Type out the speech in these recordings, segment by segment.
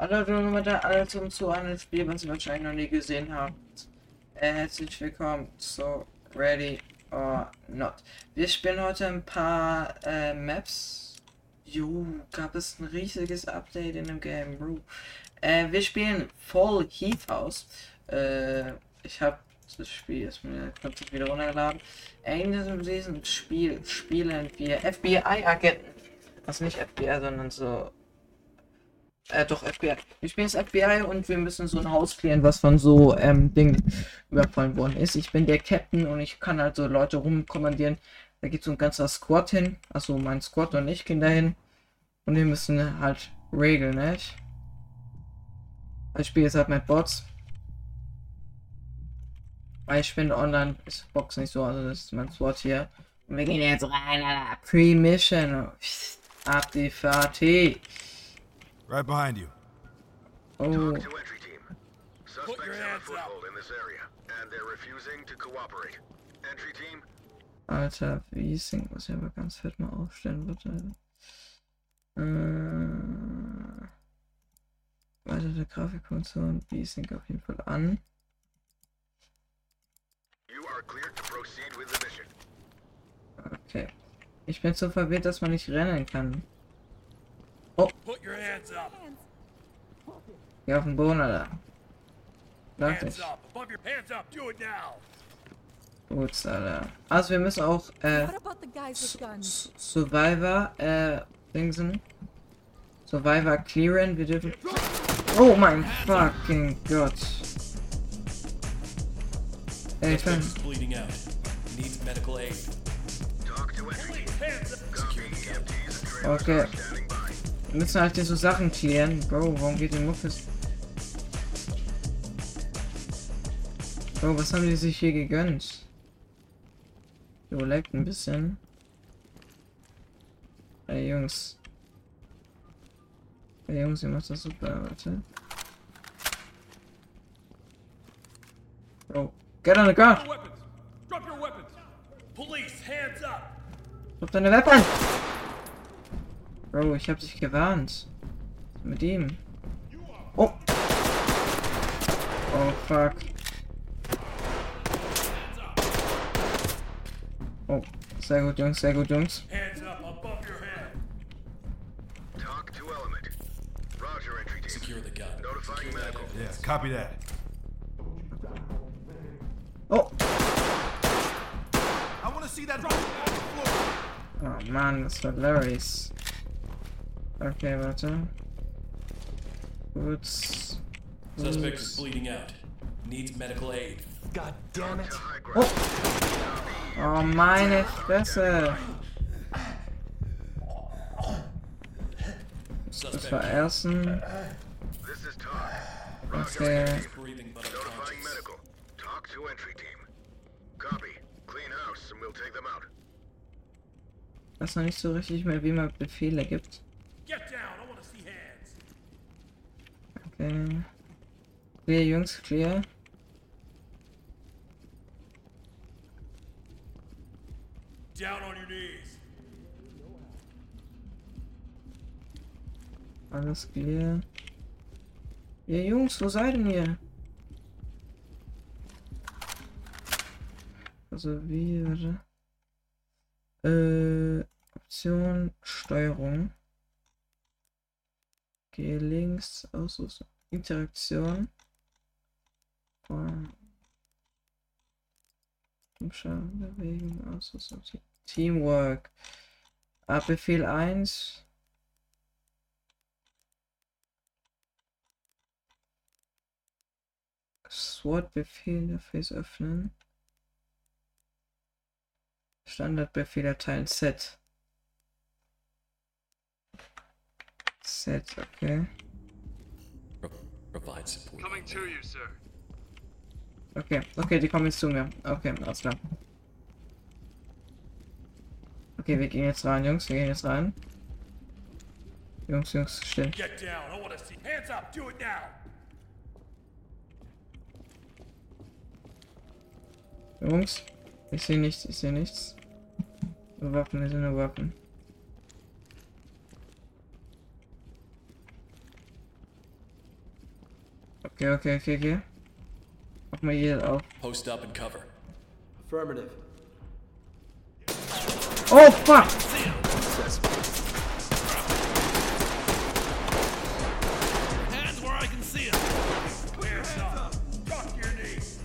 Hallo Leute, alle zum zu einem Spiel, was ihr wahrscheinlich noch nie gesehen habt. Äh, herzlich willkommen zu Ready or Not. Wir spielen heute ein paar äh, Maps. Jo, gab es ein riesiges Update in dem Game, Bro. Äh, wir spielen Fall Heath House. Äh, ich habe das Spiel jetzt mir kurz wieder runtergeladen. In diesem Spiel spielen wir FBI-Agenten. Also nicht FBI, sondern so äh, doch, FBI. Wir spielen das FBI und wir müssen so ein Haus klären, was von so ähm, Dingen überfallen worden ist. Ich bin der Captain und ich kann also Leute rumkommandieren. Da geht so ein ganzer Squad hin. Also mein Squad und ich gehen dahin. Und wir müssen halt regeln, nicht? Ich spiele jetzt halt mit Bots. Weil ich bin online, ist Box nicht so, also das ist mein Squad hier. Und wir gehen jetzt rein, Alter. Pre-Mission. Ab die Fahrt. Right behind you. Oh, Talk to entry team. Suspects have a foothold in this area, and they're refusing to cooperate. Entry team, Alter, wie singt muss ich aber ganz fett mal aufstellen, bitte. Äh, weitere Grafikfunktion, wie singt auf jeden Fall an. you are cleared to proceed with the mission. Okay. Ich bin so verwirrt, dass man nicht rennen kann. Oh. Put your hands up. Geh auf den Boden, Alter. Sag Hands up. Above your hands up. Do it now. Gut, Alter. Also wir müssen auch, äh, What about the guys with guns? S- Survivor, uh, äh, Dingsen. Survivor clearen, wir dürfen... Oh mein fucking Gott. Ey, ich bin... Bleeding out. Needs medical aid. TOC to entry team. Hands up. Copy. EMTs and trailers Okay. Wir müssen halt hier so Sachen klären. Bro, warum geht die Muffis? Bro, was haben die sich hier gegönnt? Jo, leckt ein bisschen. Ey, Jungs. Ey, Jungs, ihr macht das super, warte. Bro, get on the ground! Drop your weapons. Bro, ich hab dich gewarnt. Mit ihm. Oh! Oh, fuck. Oh, sehr gut, Jungs, sehr gut, Jungs. Yeah, copy that. Oh! I wanna see that rocket on the floor! Oh man, that's hilarious. Okay, warte. Kurz. Suspect is bleeding out. Needs medical aid. God damn it. Oh. oh meine Fresse. Das war Ersten. Okay. Ich weiß noch nicht so richtig mehr, wie man Befehle gibt. Okay. Clear, Jungs, clear. Down on your knees. Alles clear. Ihr Jungs, wo seid ihr? Also wie, warte. Äh, Option, Steuerung. Gehe links, Ausrüstung, Interaktion. Umschauen, bewegen, Ausrüstung, Teamwork. Ah, Befehl 1. SWOT-Befehl Interface öffnen. Standardbefehl erteilen Set. Set, okay. Pro- Provide support. Coming to you, sir. Okay, okay, die kommen jetzt zu mir. Okay, alles klar. Okay, wir gehen jetzt rein, Jungs. Wir gehen jetzt rein. Jungs, Jungs, still. Get down. I want to see. Hands up. Do it now. Jungs, ich sehe nichts, ich sehe nichts. Waffen, wir sind nur Waffen. Okay, okay, okay, okay. Mach mal hier auf. Post up and cover. Affirmative. Oh, fuck! Hands where I can see them. Hands up. Drop your knees.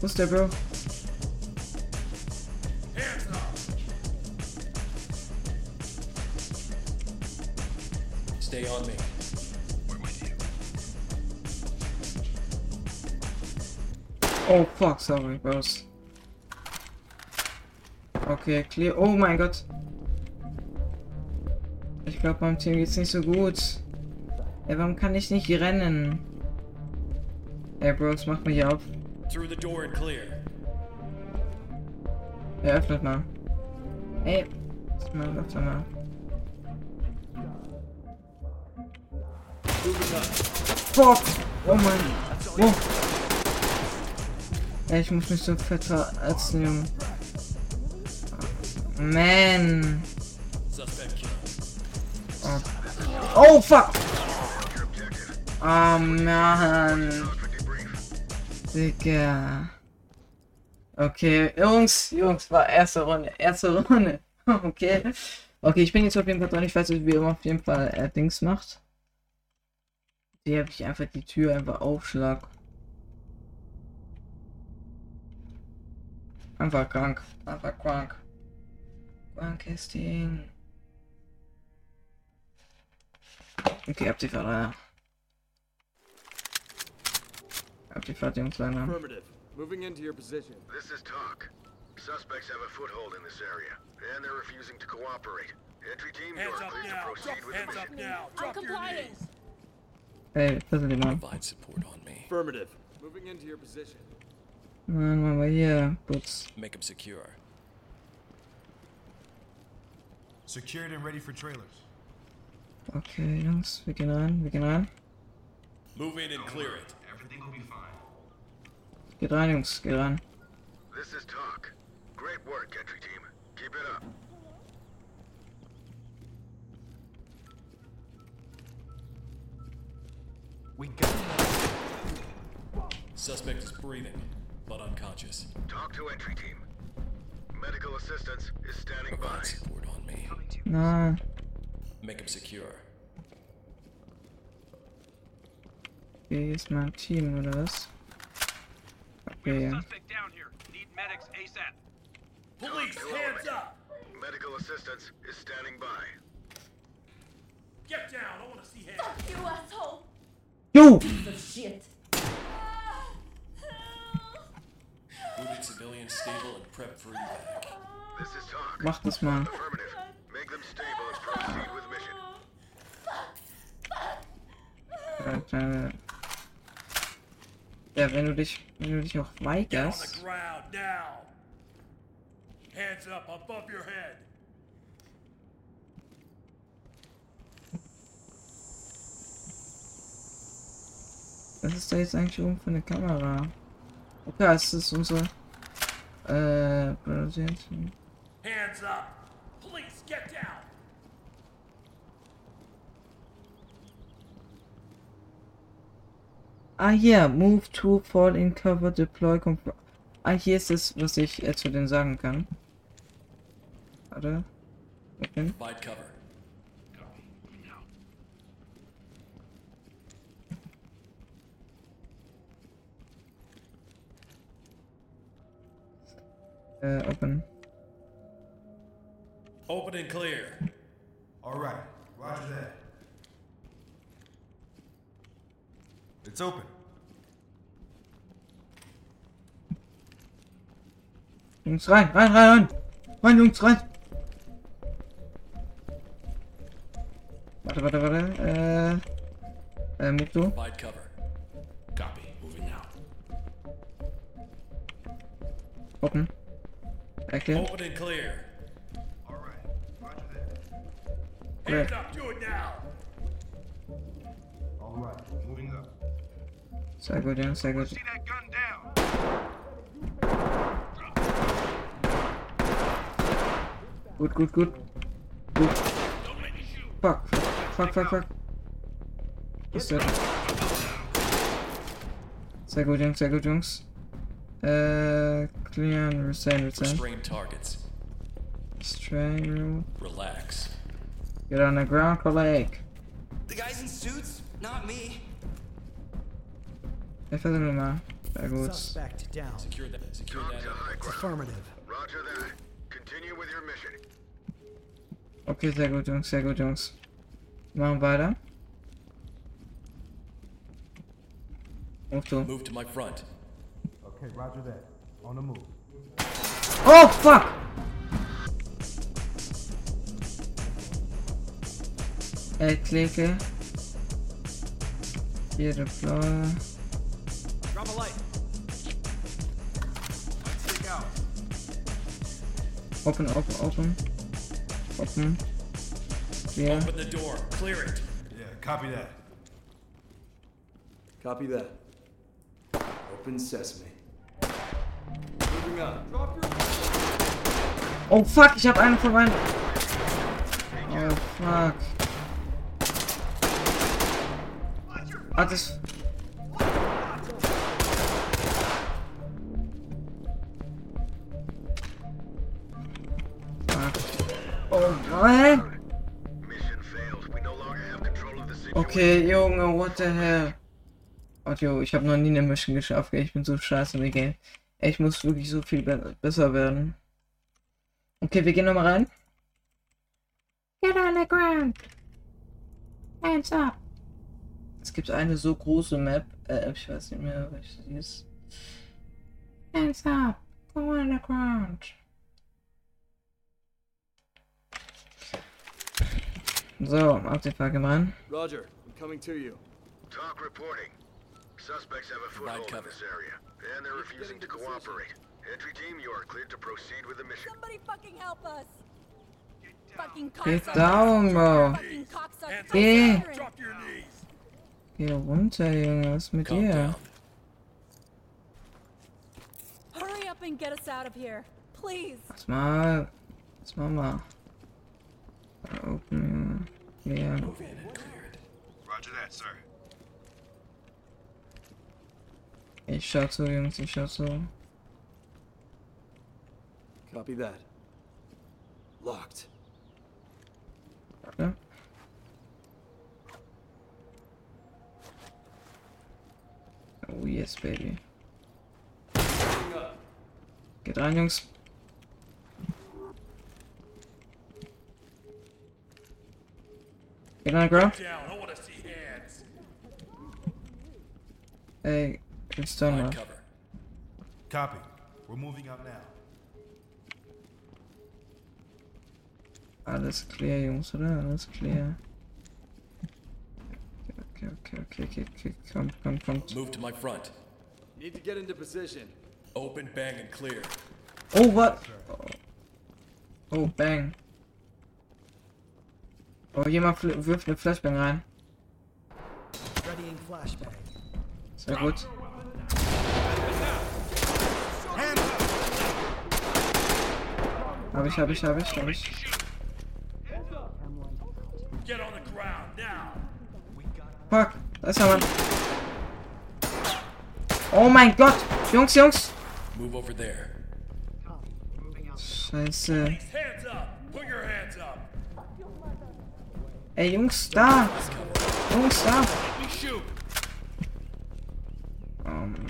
Wo ist Bro? Stay on me. Oh, fuck, sorry, Bros. Okay, clear. Oh mein Gott. Ich glaube, meinem Team geht's nicht so gut. Ey, warum kann ich nicht rennen? Ey, Bros, mach mich auf. Through the door and clear. Ja, öffnet mal. Ey, öffnet mal. Fuck! Oh mein. Oh. Ich muss mich so fett verätzen, Junge. Man. Killed. Oh, fuck! Oh, debrief. Digga. Okay, Jungs, Jungs, war erste Runde, erste Runde. Okay. Okay, ich bin jetzt auf jeden Fall dran. Ich weiß nicht, wie immer auf jeden Fall äh, Dings macht. Hier habe ich einfach die Tür einfach aufschlag. Einfach krank. Einfach krank. Krankes Ding. Okay, habt ihr Vater. Habt ihr Vater, Jungs, leider. Affirmative. Moving into your position. This is talk. Suspects have a foothold in this area, and they're refusing to cooperate. Entry team, you Hands are up cleared to proceed with the Hands up mission. now. I'm Drop your knees. Ey, passen die mal. Provide support on me. Affirmative. Moving into your position. Mann, machen wir hier. Putz. Make him secure. Secured and ready for trailers. Okay, Jungs, wir gehen rein, wir gehen rein. Move in and clear it. Everything will be fine. Geht rein, Jungs, geht rein. This is TOC. Great work, entry team. Keep it up. We got him. Suspect is breathing, but unconscious. TOC to entry team. Medical assistance is standing by. Provide support on me. Na, Make him secure. wie ist mein Team, oder was? Okay, ja. Suspect down here. Need medics ASAP. Police, hands up. Medical assistance is standing by. Get down. I want to see hands. Fuck you, asshole! Oh! Mach das mal. Äh, äh. Ja, wenn du dich, wenn du dich auch weigerst. Hands up above your head. Was ist da jetzt eigentlich oben für eine Kamera? Okay, es ist unsere. Äh, Präsident. Hands up. Police, get down. Ah, hier, move to fall in cover, deploy, Ah, hier ist es, was ich äh, zu denen sagen kann. Warte. Okay. Provide cover. Äh, open. Open and clear. All right. Roger that. It's open. Jungs, rein, rein, rein, rein! Rein, Jungs, rein! Warte, warte, warte. Äh. Äh, move to. Provide Back in. Open and clear. All right. Roger that. Hands up. Do it now. All right. Moving up. Side down. Side go. See that gun down. Good. Good. Good. Good. Fuck. Fuck. Fuck. Fuck. What's that? der? Sehr gut, Jungs. Äh, clear and retain, retain. Restrain targets. Strain. Relax. Get on the ground, colleague. The guys in suits? Not me. Ich versuche mal. Sehr gut. Suspect down. Secure that. Secure Talk that. to high ground. Affirmative. Roger that. Continue with your mission. Okay, sehr gut, Jungs, sehr gut, Jungs. Machen weiter. Ruf du. Move to my front. Okay, roger that. On the move. Oh, fuck! Ey, klicke. Eh? Hier deploy. Drop a light. Stick out. Open, open, open. Open. Clear. Open the door. Clear it. Yeah, copy that. Copy that. Open sesame. Oh, fuck, ich hab einen von meinen... Oh, fuck. Das... Fuck. Oh. Okay, Junge, what the hell? Oh, jo, ich habe noch nie eine Mission geschafft, ich bin so scheiße in dem Game. Ich muss wirklich so viel be besser werden. Okay, wir gehen nochmal rein. Get on the ground. Hands up. Es gibt eine so große Map, äh, ich weiß nicht mehr, welche sie ist. Hands up. Go on the ground. So, Artefakt rein. Roger. I'm coming to you. Talk reporting. Suspects have a foothold in cover. this area, and they're refusing to cooperate. Entry team, you are cleared to proceed with the mission. Somebody fucking help us! Fucking Get down, bro. Fucking cocksucker! Geh. Siren. Drop your knees. Geh runter, Junge, was ist mit Calm dir? down. Hurry up and get us out of here. Please. Lass mal. Lass mal mal. Open, Junge. Ja. Move in and clear it. Roger that, sir. Ich schau zu, Jungs, ich schau zu. Copy that. Locked. Ja. Oh yes, baby. Moving up. Geht rein, Jungs. Get on the ground. Down. I want to see hands. Ey, it's done now. cover. Copy. We're moving out now. Ah, Alles clear, Jungs, oder? Alles clear. Okay, okay, okay, okay, okay, kommt, kommt, kommt. Move to my front. Need to get into position. Open, bang, and clear. Oh, what? Oh, oh bang. Oh, jemand wirft eine Flashbang rein. Readying flashbang. Sehr gut. Hab ich, hab ich, hab ich, hab ich. Fuck, da ist ja Mann. Oh mein Gott! Jungs, Jungs! Scheiße. Ey, Jungs, da! Jungs, da! Oh Mann.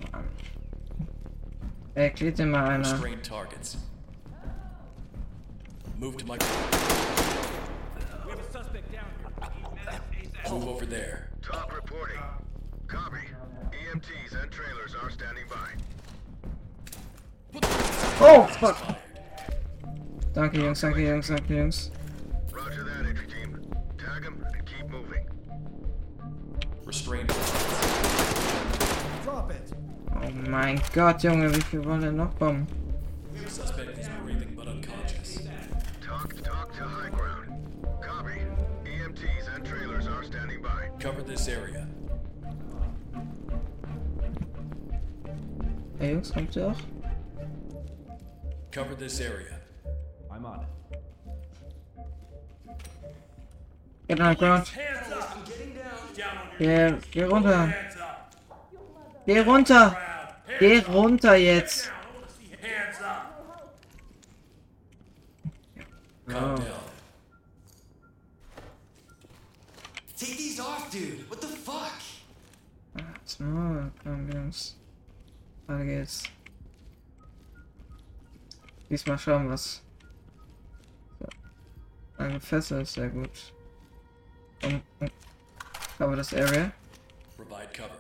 Erklärt dir mal einer. Restrain targets. Move to my. We have a suspect down here. Move over there. TOC reporting. Copy. EMTs and trailers are standing by. Oh, fuck! Danke, Jungs, danke, Jungs, danke, Jungs. Roger that, entry team. Tag him and keep moving. Restrain. Drop it. Oh my god, Junge, wie viel wollen denn noch kommen? cover this area. Hey Jungs, kommt ihr auch? Cover this area. I'm on it. Get down, ground. Yeah, geh runter. Geh runter. Geh runter jetzt. Calm down. So, komm, Jungs. Weiter geht's. Diesmal schauen wir's. So. Ein Fässer ist sehr gut. Um, um. Cover das Area. Provide cover.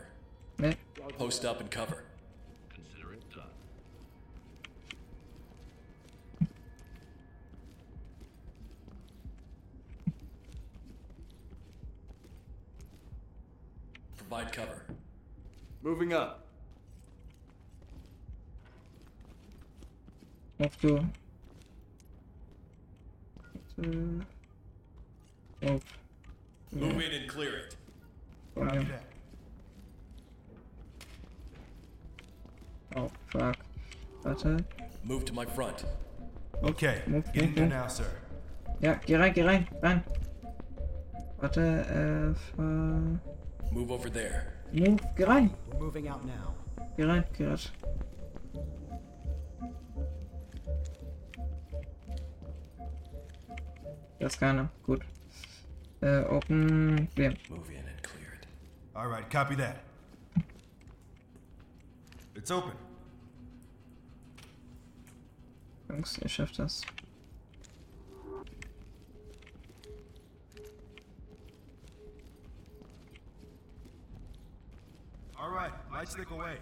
Ne? Post up and cover. Consider it done. Provide cover. Moving up. Auf du. Äh, Auf. Move in and clear it. Von Copy mir. that. Oh, fuck. Warte. Move to my front. Okay, Move, get in move, there move. now, sir. Ja, geh rein, geh rein, rein. Warte, äh, ver... Uh, move over there. Move, geh rein. Moving out now. Geh rein, geh rein. Da ist keiner. Gut. Äh, open. Clear. Move in and clear it. All right, copy that. It's open. Jungs, ihr schafft das. All right, lights stick away.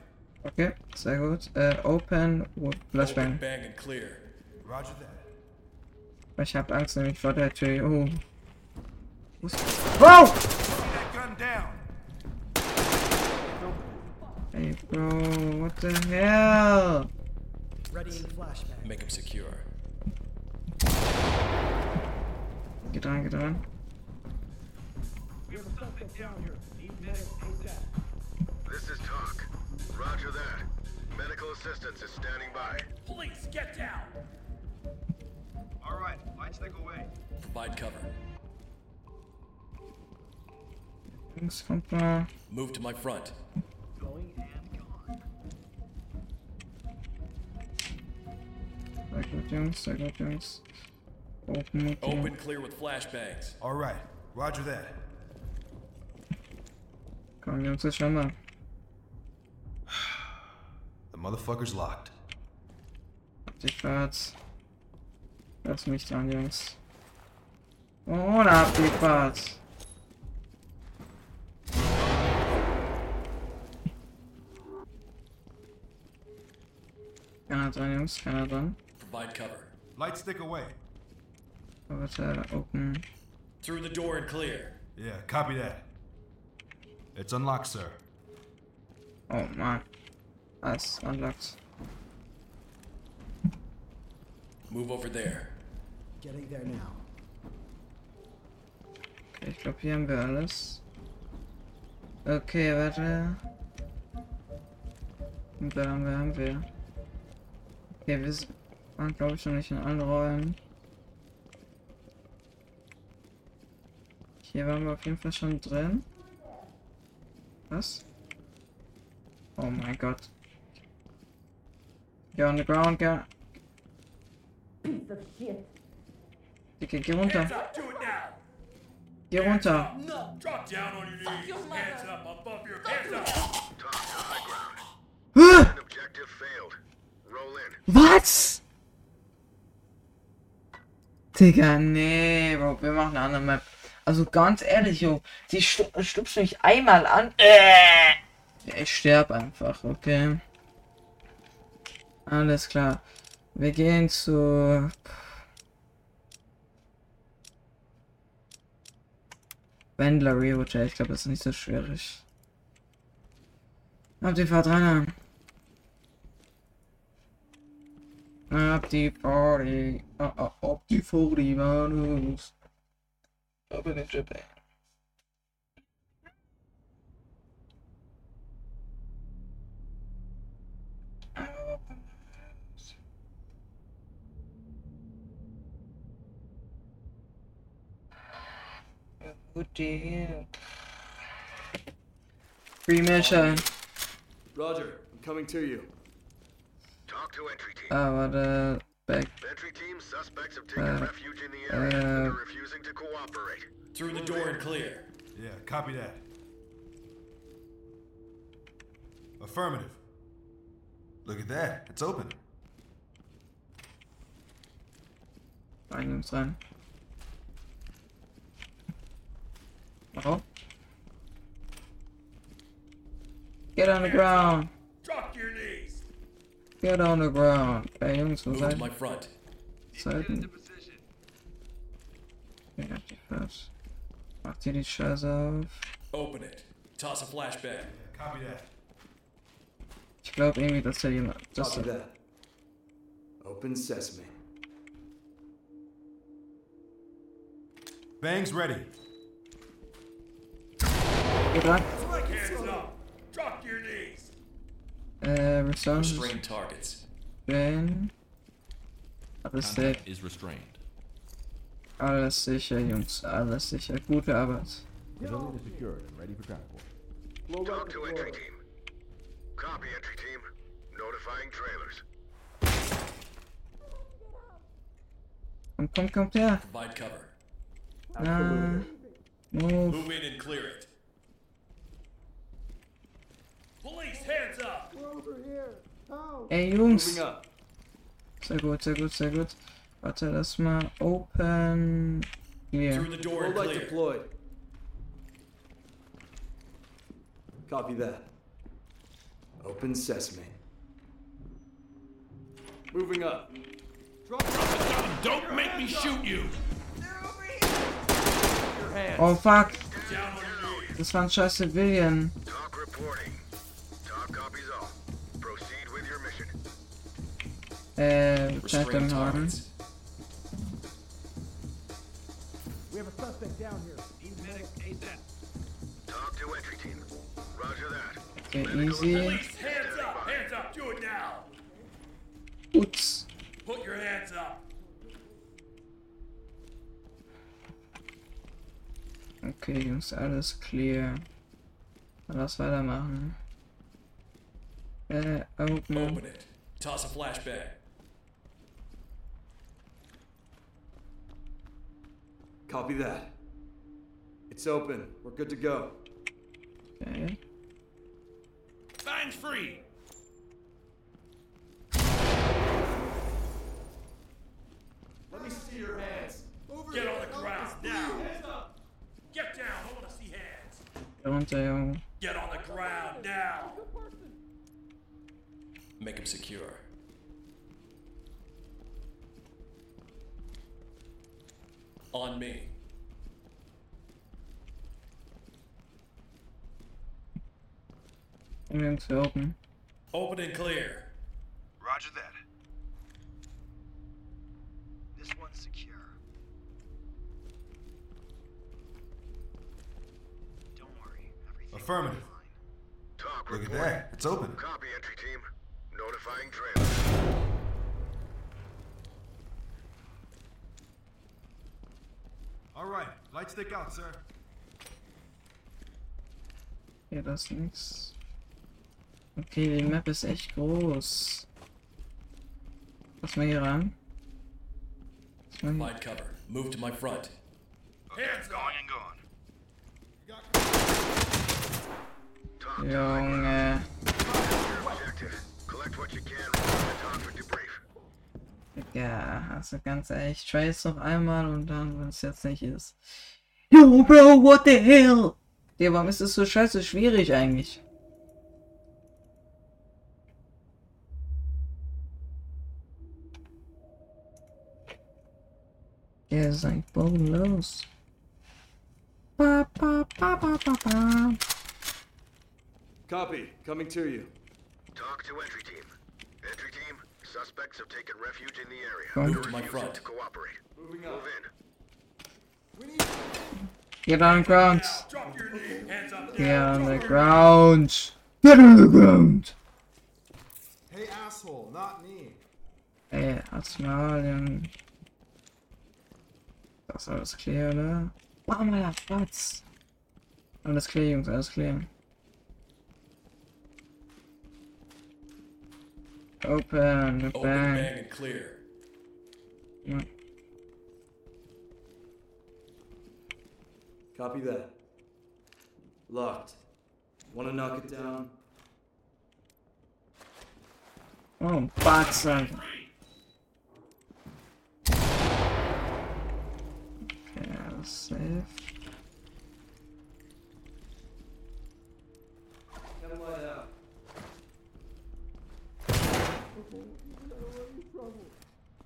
Okay, sehr gut. Äh, open with Open, bang, and clear. Roger that. Ich hab Angst nämlich vor der Tür. Oh. Wo ist- Wow! Put that gun down. Hey, Bro, what the hell? Readying flashbang. Make him secure. Geht rein, geht rein. This is TOC. Roger that. Medical assistance is standing by. Police, get down. All right, lights stick away. Provide cover. Jungs, kommt. Move to my front. Sehr gut, Jungs, sehr gut, Jungs. Open, okay. Open, clear with flashbangs. All right, roger that. Komm, Jungs, jetzt schauen wir. The motherfucker's locked. Die Fahrt. Lass mich dran, Jungs. Und ab die Fahrt. Keiner dran, Jungs, keiner dran. Provide cover. Lights stick away. Warte, uh, open. Through the door and clear. Yeah, copy that. It's unlocked, sir. Oh man. Alles unlocked. Move over there. Getting there now. Okay, ich glaube, hier haben wir alles. Okay, warte. Und dann haben wir, haben wir. Okay, wir waren, glaube ich, noch nicht in allen Räumen. Hier waren wir auf jeden Fall schon drin. Was? Oh mein Gott. Go on the ground, go. Dicke, geh runter. Up. Geh runter. Drop down on your knees. Hands up above your hands up. Talk to high ground. Hä? An objective failed. Roll in. Was? Digga, nee, Bro, wir machen eine andere Map. Also ganz ehrlich, Jo, die stu stupst mich einmal an. Äh. Ja, ich sterb einfach, okay. Alles klar. Wir gehen zu. Wendler Hotel. Ich glaube, das ist nicht so schwierig. Habt die Fahrt rein. Ab die 40. Oh, ab die 40 war los. Aber nicht Japan. Good deal. Free mission. Roger, I'm coming to you. TOC to entry team. Ah, warte. Back. entry team, suspects have taken uh, refuge in the area and uh, are refusing to cooperate. Through the door and clear. Yeah, copy that. Affirmative. Look at that. It's open. Rein, Jungs, rein. Oh. Get on the ground. Drop your knees. Get on the ground. Ey, Jungs, wo Move to seid my front. seid ihr? Ja, die First. Macht ihr die Scheiße auf? Open it. Toss a flashbang. Copy that. Ich glaube irgendwie, dass da jemand. Dass Copy da, that. Open sesame. Bangs ready. Bin. Alles safe. is restrained. Alles sicher, Jungs. Alles sicher. Gute Arbeit. Civilian is secured and ready for transport. TOC to entry team. Copy entry team. Notifying trailers. Komm, komm, kommt her. Provide cover. Ah. Move. Move in and clear it. Police, hands up. Ey, Jungs. Moving up. Sehr gut, sehr gut, sehr gut. Warte, lass mal open. Hier. Through the door Low and light clear. deployed. Copy that. Open sesame. Moving up. Don't make me shoot you. Oh fuck. Down on your knees. Das war ein scheiß Civilian. TOC reporting. Restrain Phantom Horn. We have a suspect down here. TOC to entry team. Roger that. Eh, okay, easy. Police, hands up. Hands up. Do it now. Ups. Put your hands up. Okay, Jungs, alles clear. Lass weitermachen. Äh, open. Open it. Toss a flashbang. Copy that. It's open. We're good to go. Okay. Bangs free. Let me see your hands. Get on the ground now. Hands up. Get down. I want to see hands. Runter, Junge. Get on the ground now. Make him secure. On me. Jungs, open. Open and clear. Roger that. This one's secure. Don't worry. Everything Affirmative. Talk Look at that. It's open. Copy entry team. Notifying trailers. All right. Light stick out, sir. Hier, das ist nix. Okay, die Map ist echt groß. Lass mal hier ran. Lass mal hier. Find cover. Move to my front. Hands up. and gone. Talk Junge. objective. Collect what you can. TOC for debrief. Ja, also ganz ehrlich, try es noch einmal und dann, wenn es jetzt nicht ist. Yo, Bro, what the hell? Ja, warum ist es so scheiße schwierig eigentlich? Der ist ein bodenlos. Ba, ba, ba, ba, ba, ba. Copy. Coming to you. Talk to entry suspects have taken refuge in the area. Move to my front. to cooperate. Moving Move up. in. Get on the ground. Drop your knee. Hands up. Get on the ground. Get on the ground. Hey, asshole, not me. Ey, halt's Maul, Junge. Das ist alles clear, oder? Bam, Alter, Platz. Alles klar, Jungs, alles klar. Open the Open, bag. bang, and clear. Copy that. Locked. Want to knock it down? Oh, box Alter. Okay, alles safe.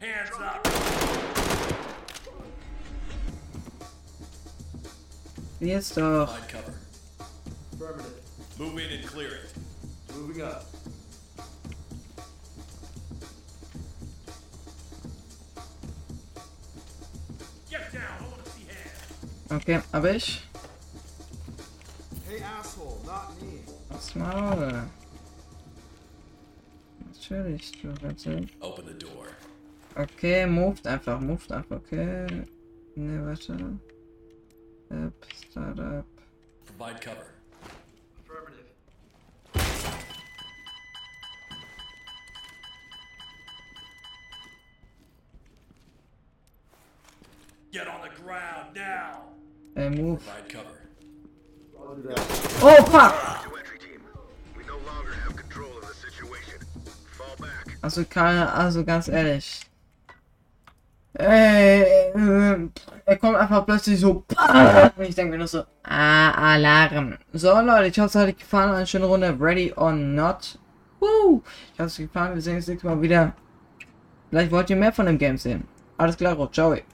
Hands up! Jetzt doch. Provide cover. Affirmative. Move in and clear it. Moving up. Get down! I want to see hands! Okay, hab ich. Hey, asshole, not me. Das Maul. Natürlich, du Ratze. Open the door. Okay, moved einfach, moved einfach, okay. Ne, warte. App, Startup. Provide cover. Affirmative. Get on the ground now! Ey, move. Provide cover. Oh, fuck! To entry team. We no longer have control of the situation. Fall back. Also, keine, also ganz ehrlich. Ey, äh, er kommt einfach plötzlich so. Und ich denke mir nur so, ah, Alarm. So, Leute, ich hoffe, es hat euch gefallen. Eine schöne Runde. Ready or not. Woo! Ich hoffe, es hat euch gefallen. Wir sehen uns nächstes Mal wieder. Vielleicht wollt ihr mehr von dem Game sehen. Alles klar, ciao.